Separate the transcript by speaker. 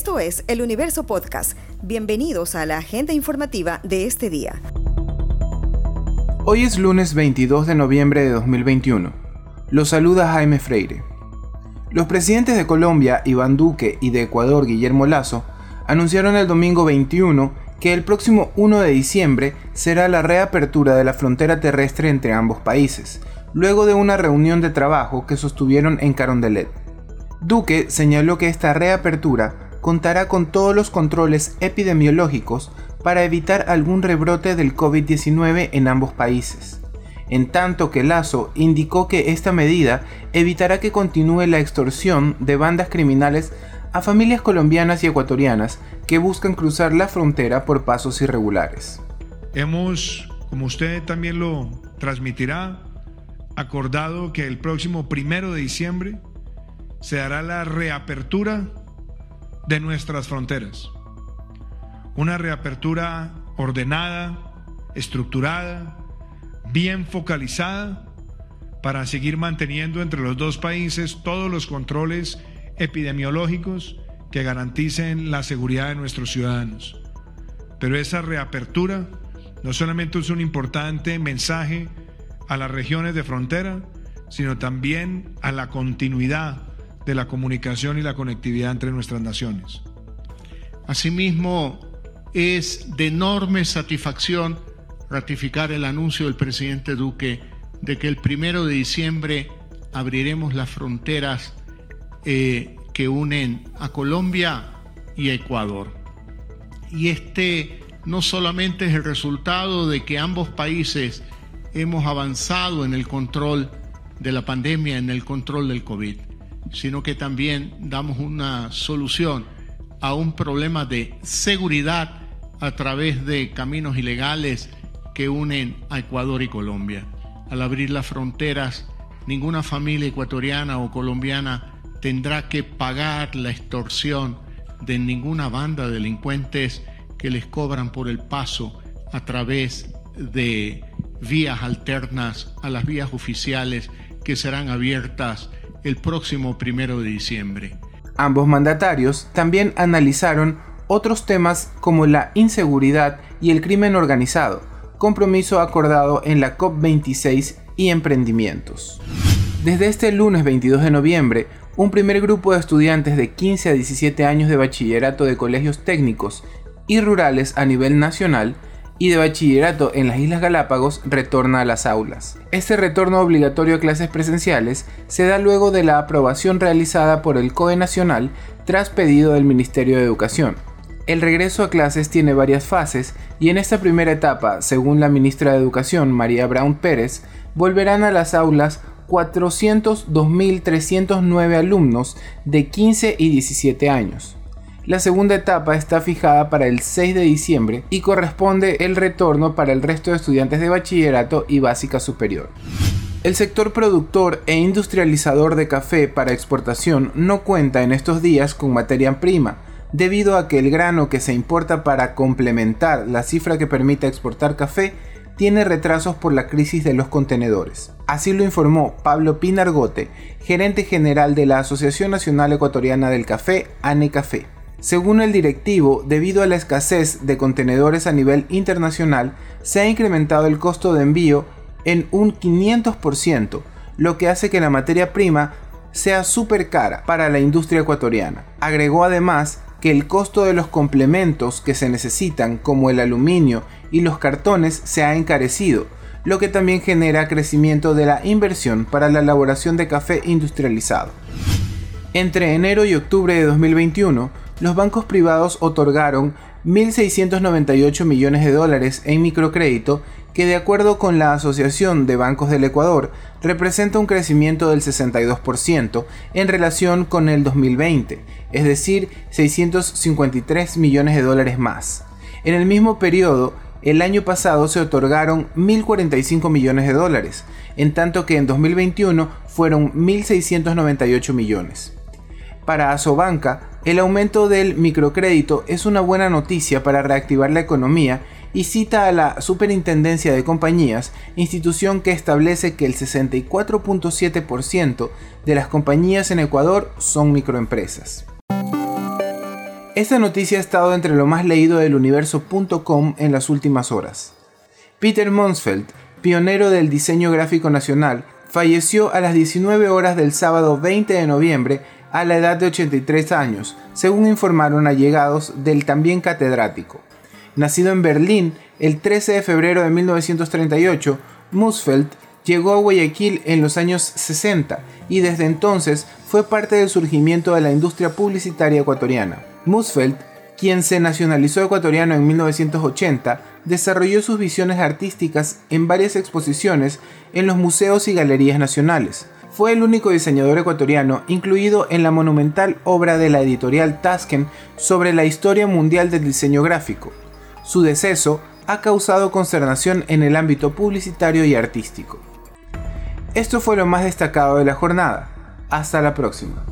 Speaker 1: Esto es El Universo Podcast. Bienvenidos a la agenda informativa de este día.
Speaker 2: Hoy es lunes 22 de noviembre de 2021. Los saluda Jaime Freire. Los presidentes de Colombia, Iván Duque, y de Ecuador, Guillermo Lazo, anunciaron el domingo 21 que el próximo 1 de diciembre será la reapertura de la frontera terrestre entre ambos países, luego de una reunión de trabajo que sostuvieron en Carondelet. Duque señaló que esta reapertura contará con todos los controles epidemiológicos para evitar algún rebrote del COVID-19 en ambos países. En tanto que Lazo indicó que esta medida evitará que continúe la extorsión de bandas criminales a familias colombianas y ecuatorianas que buscan cruzar la frontera por pasos irregulares.
Speaker 3: Hemos, como usted también lo transmitirá, acordado que el próximo primero de diciembre se dará la reapertura de nuestras fronteras. Una reapertura ordenada, estructurada, bien focalizada, para seguir manteniendo entre los dos países todos los controles epidemiológicos que garanticen la seguridad de nuestros ciudadanos. Pero esa reapertura no solamente es un importante mensaje a las regiones de frontera, sino también a la continuidad de la comunicación y la conectividad entre nuestras naciones.
Speaker 4: Asimismo, es de enorme satisfacción ratificar el anuncio del presidente Duque de que el primero de diciembre abriremos las fronteras eh, que unen a Colombia y a Ecuador. Y este no solamente es el resultado de que ambos países hemos avanzado en el control de la pandemia, en el control del COVID, sino que también damos una solución a un problema de seguridad a través de caminos ilegales que unen a Ecuador y Colombia. Al abrir las fronteras, ninguna familia ecuatoriana o colombiana tendrá que pagar la extorsión de ninguna banda de delincuentes que les cobran por el paso a través de vías alternas a las vías oficiales que serán abiertas el próximo primero de diciembre.
Speaker 2: Ambos mandatarios también analizaron otros temas como la inseguridad y el crimen organizado, compromiso acordado en la COP26 y emprendimientos. Desde este lunes 22 de noviembre, un primer grupo de estudiantes de 15 a 17 años de bachillerato de colegios técnicos y rurales a nivel nacional y de bachillerato en las Islas Galápagos retorna a las aulas. Este retorno obligatorio a clases presenciales se da luego de la aprobación realizada por el COE Nacional tras pedido del Ministerio de Educación. El regreso a clases tiene varias fases y en esta primera etapa, según la ministra de Educación María Brown Pérez, volverán a las aulas 402.309 alumnos de 15 y 17 años. La segunda etapa está fijada para el 6 de diciembre y corresponde el retorno para el resto de estudiantes de bachillerato y básica superior. El sector productor e industrializador de café para exportación no cuenta en estos días con materia prima, debido a que el grano que se importa para complementar la cifra que permite exportar café tiene retrasos por la crisis de los contenedores. Así lo informó Pablo Pinargote, gerente general de la Asociación Nacional Ecuatoriana del Café, ANE Café. Según el directivo, debido a la escasez de contenedores a nivel internacional, se ha incrementado el costo de envío en un 500%, lo que hace que la materia prima sea súper cara para la industria ecuatoriana. Agregó además que el costo de los complementos que se necesitan, como el aluminio y los cartones, se ha encarecido, lo que también genera crecimiento de la inversión para la elaboración de café industrializado. Entre enero y octubre de 2021, los bancos privados otorgaron 1.698 millones de dólares en microcrédito que de acuerdo con la Asociación de Bancos del Ecuador representa un crecimiento del 62% en relación con el 2020, es decir, 653 millones de dólares más. En el mismo periodo, el año pasado se otorgaron 1.045 millones de dólares, en tanto que en 2021 fueron 1.698 millones. Para Asobanca, el aumento del microcrédito es una buena noticia para reactivar la economía y cita a la Superintendencia de Compañías, institución que establece que el 64.7% de las compañías en Ecuador son microempresas. Esta noticia ha estado entre lo más leído del universo.com en las últimas horas. Peter Monsfeld, pionero del diseño gráfico nacional, falleció a las 19 horas del sábado 20 de noviembre a la edad de 83 años, según informaron allegados del también catedrático. Nacido en Berlín el 13 de febrero de 1938, Musfeld llegó a Guayaquil en los años 60 y desde entonces fue parte del surgimiento de la industria publicitaria ecuatoriana. Musfeld, quien se nacionalizó ecuatoriano en 1980, desarrolló sus visiones artísticas en varias exposiciones en los museos y galerías nacionales. Fue el único diseñador ecuatoriano incluido en la monumental obra de la editorial Tasken sobre la historia mundial del diseño gráfico. Su deceso ha causado consternación en el ámbito publicitario y artístico. Esto fue lo más destacado de la jornada. Hasta la próxima.